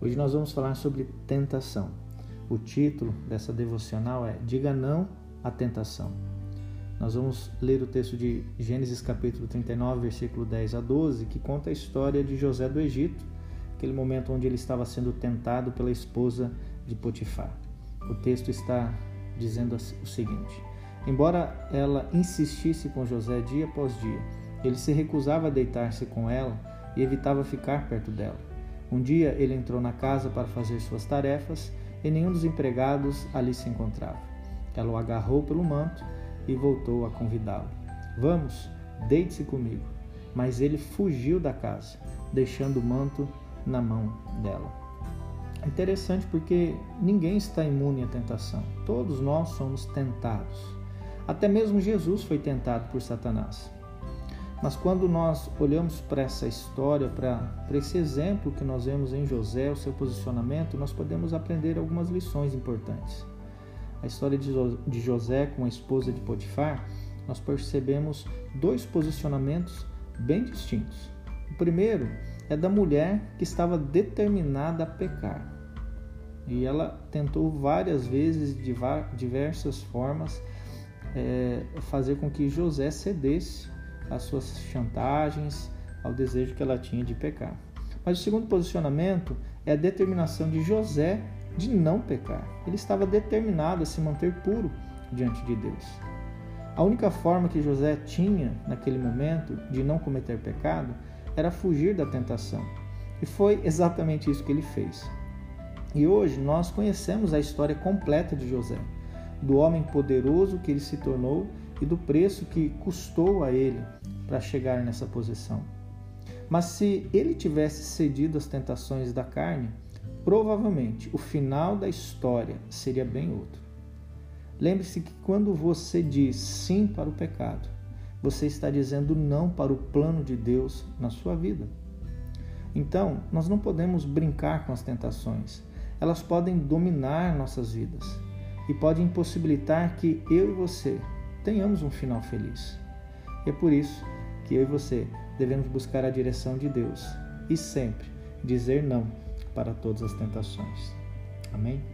Hoje nós vamos falar sobre tentação. O título dessa devocional é Diga não à tentação. Nós vamos ler o texto de Gênesis capítulo 39, versículo 10 a 12, que conta a história de José do Egito, aquele momento onde ele estava sendo tentado pela esposa de Potifar. O texto está dizendo o seguinte: Embora ela insistisse com José dia após dia, ele se recusava a deitar-se com ela e evitava ficar perto dela. Um dia ele entrou na casa para fazer suas tarefas e nenhum dos empregados ali se encontrava. Ela o agarrou pelo manto e voltou a convidá-lo. Vamos, deite-se comigo. Mas ele fugiu da casa, deixando o manto na mão dela. É interessante porque ninguém está imune à tentação. Todos nós somos tentados. Até mesmo Jesus foi tentado por Satanás. Mas quando nós olhamos para essa história, para, esse exemplo que nós vemos em José, o seu posicionamento, nós podemos aprender algumas lições importantes. A história de José com a esposa de Potifar, nós percebemos dois posicionamentos bem distintos. O primeiro é da mulher que estava determinada a pecar. E ela tentou várias vezes, de diversas formas, é, fazer com que José cedesse às suas chantagens, ao desejo que ela tinha de pecar. Mas o segundo posicionamento é a determinação de José de não pecar. Ele estava determinado a se manter puro diante de Deus. A única forma que José tinha naquele momento de não cometer pecado era fugir da tentação. E foi exatamente isso que ele fez. E hoje nós conhecemos a história completa de José, do homem poderoso que ele se tornou e do preço que custou a ele para chegar nessa posição. Mas se ele tivesse cedido às tentações da carne, provavelmente o final da história seria bem outro. Lembre-se que quando você diz sim para o pecado, você está dizendo não para o plano de Deus na sua vida. Então, nós não podemos brincar com as tentações. Elas podem dominar nossas vidas e podem impossibilitar que eu e você tenhamos um final feliz. E é por isso que eu e você devemos buscar a direção de Deus e sempre dizer não para todas as tentações. Amém?